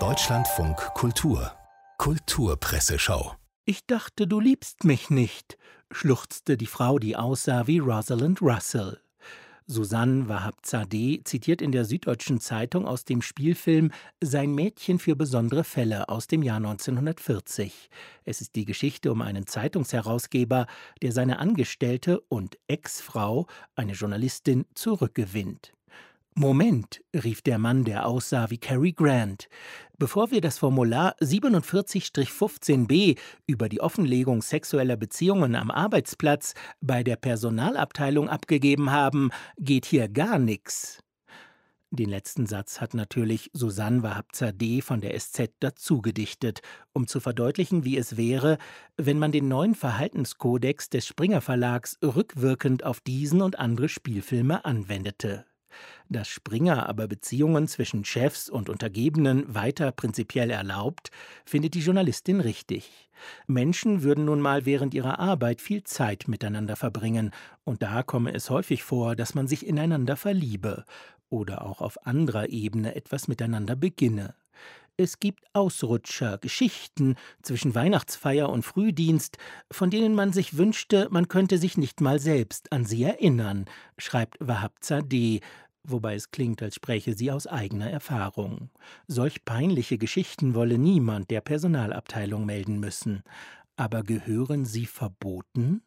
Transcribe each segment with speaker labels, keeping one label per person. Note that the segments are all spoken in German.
Speaker 1: Deutschlandfunk Kultur Kulturpresseschau
Speaker 2: Ich dachte, du liebst mich nicht, schluchzte die Frau, die aussah wie Rosalind Russell. Susanne Wahab-Zadeh zitiert in der Süddeutschen Zeitung aus dem Spielfilm Sein Mädchen für besondere Fälle aus dem Jahr 1940. Es ist die Geschichte um einen Zeitungsherausgeber, der seine Angestellte und Ex-Frau, eine Journalistin, zurückgewinnt. Moment, rief der Mann, der aussah wie Cary Grant. Bevor wir das Formular 47-15b über die Offenlegung sexueller Beziehungen am Arbeitsplatz bei der Personalabteilung abgegeben haben, geht hier gar nichts. Den letzten Satz hat natürlich Susanne Wahabzadeh von der SZ dazugedichtet, um zu verdeutlichen, wie es wäre, wenn man den neuen Verhaltenskodex des Springer Verlags rückwirkend auf diesen und andere Spielfilme anwendete. Dass Springer aber Beziehungen zwischen Chefs und Untergebenen weiter prinzipiell erlaubt, findet die Journalistin richtig. Menschen würden nun mal während ihrer Arbeit viel Zeit miteinander verbringen, und da komme es häufig vor, dass man sich ineinander verliebe oder auch auf anderer Ebene etwas miteinander beginne. Es gibt Ausrutscher, Geschichten zwischen Weihnachtsfeier und Frühdienst, von denen man sich wünschte, man könnte sich nicht mal selbst an sie erinnern, schreibt Wahab Zadeh, wobei es klingt, als spräche sie aus eigener Erfahrung. Solch peinliche Geschichten wolle niemand der Personalabteilung melden müssen. Aber gehören sie verboten?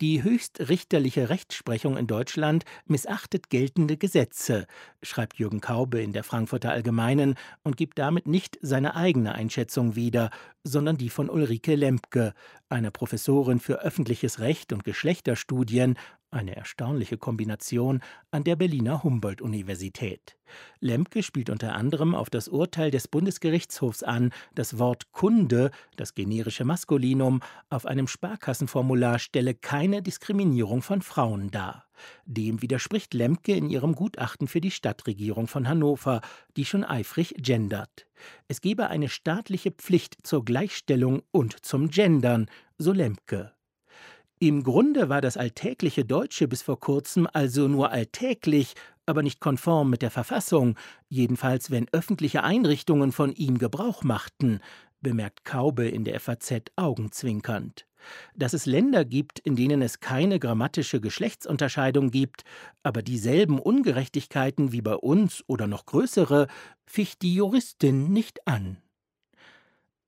Speaker 2: Die höchstrichterliche Rechtsprechung in Deutschland missachtet geltende Gesetze, schreibt Jürgen Kaube in der Frankfurter Allgemeinen und gibt damit nicht seine eigene Einschätzung wieder, sondern die von Ulrike Lempke, einer Professorin für öffentliches Recht und Geschlechterstudien eine erstaunliche Kombination an der Berliner Humboldt-Universität. Lemke spielt unter anderem auf das Urteil des Bundesgerichtshofs an, das Wort Kunde, das generische Maskulinum, auf einem Sparkassenformular stelle keine Diskriminierung von Frauen dar. Dem widerspricht Lemke in ihrem Gutachten für die Stadtregierung von Hannover, die schon eifrig gendert. Es gebe eine staatliche Pflicht zur Gleichstellung und zum Gendern, so Lemke. Im Grunde war das alltägliche Deutsche bis vor kurzem also nur alltäglich, aber nicht konform mit der Verfassung, jedenfalls wenn öffentliche Einrichtungen von ihm Gebrauch machten, bemerkt Kaube in der FAZ augenzwinkernd. Dass es Länder gibt, in denen es keine grammatische Geschlechtsunterscheidung gibt, aber dieselben Ungerechtigkeiten wie bei uns oder noch größere, ficht die Juristin nicht an.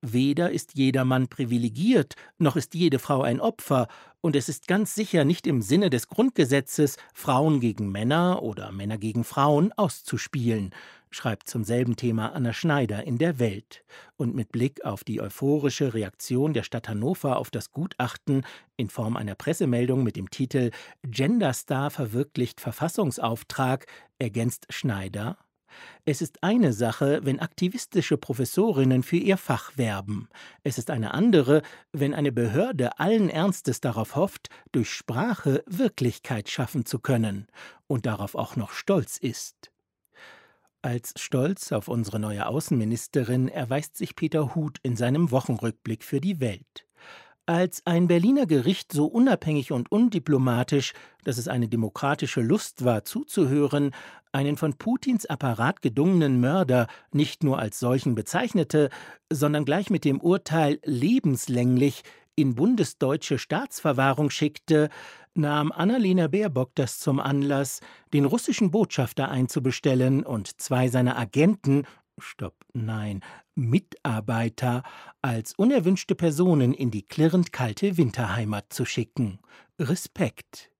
Speaker 2: Weder ist jeder Mann privilegiert, noch ist jede Frau ein Opfer, und es ist ganz sicher nicht im Sinne des Grundgesetzes, Frauen gegen Männer oder Männer gegen Frauen auszuspielen, schreibt zum selben Thema Anna Schneider in der Welt. Und mit Blick auf die euphorische Reaktion der Stadt Hannover auf das Gutachten in Form einer Pressemeldung mit dem Titel Genderstar verwirklicht Verfassungsauftrag ergänzt Schneider es ist eine Sache, wenn aktivistische Professorinnen für ihr Fach werben. Es ist eine andere, wenn eine Behörde allen Ernstes darauf hofft, durch Sprache Wirklichkeit schaffen zu können und darauf auch noch stolz ist. Als Stolz auf unsere neue Außenministerin erweist sich Peter Huth in seinem Wochenrückblick für die Welt. Als ein Berliner Gericht so unabhängig und undiplomatisch, dass es eine demokratische Lust war zuzuhören, einen von Putins Apparat gedungenen Mörder nicht nur als solchen bezeichnete, sondern gleich mit dem Urteil lebenslänglich in bundesdeutsche Staatsverwahrung schickte, nahm Annalena Baerbock das zum Anlass, den russischen Botschafter einzubestellen und zwei seiner Agenten Stopp, nein, Mitarbeiter als unerwünschte Personen in die klirrend kalte Winterheimat zu schicken. Respekt.